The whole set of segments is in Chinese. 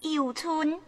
游村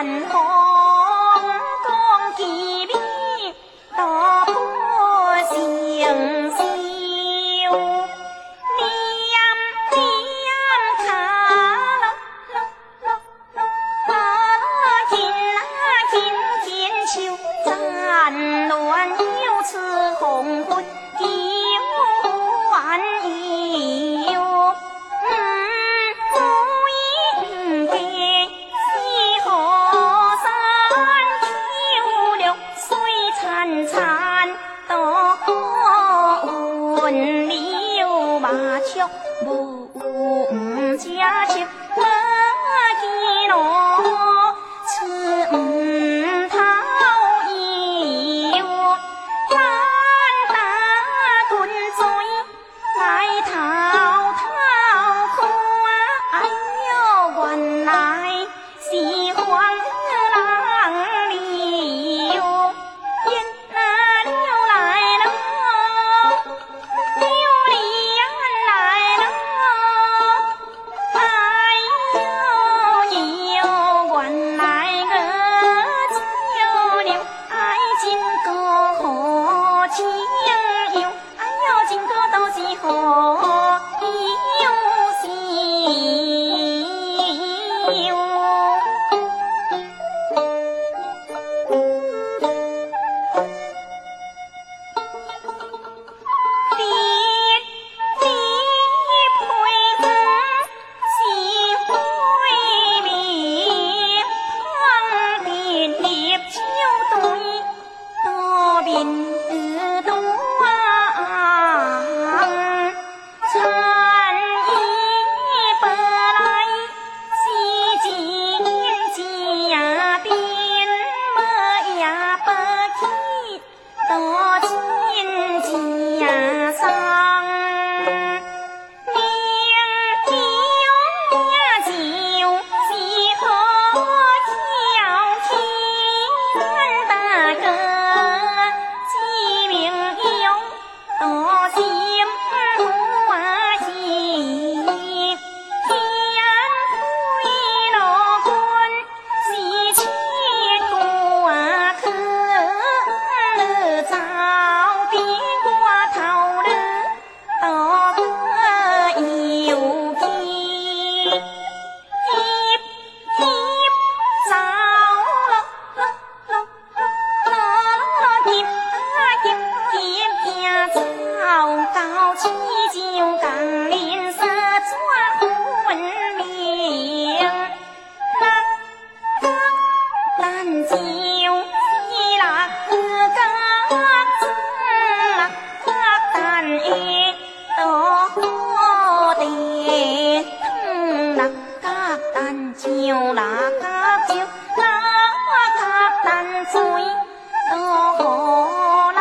红风几鬓倒不形秀相好绿罗罗金罗金金绣红五里有麻雀无误五家亲那个兵，那个难醉，多好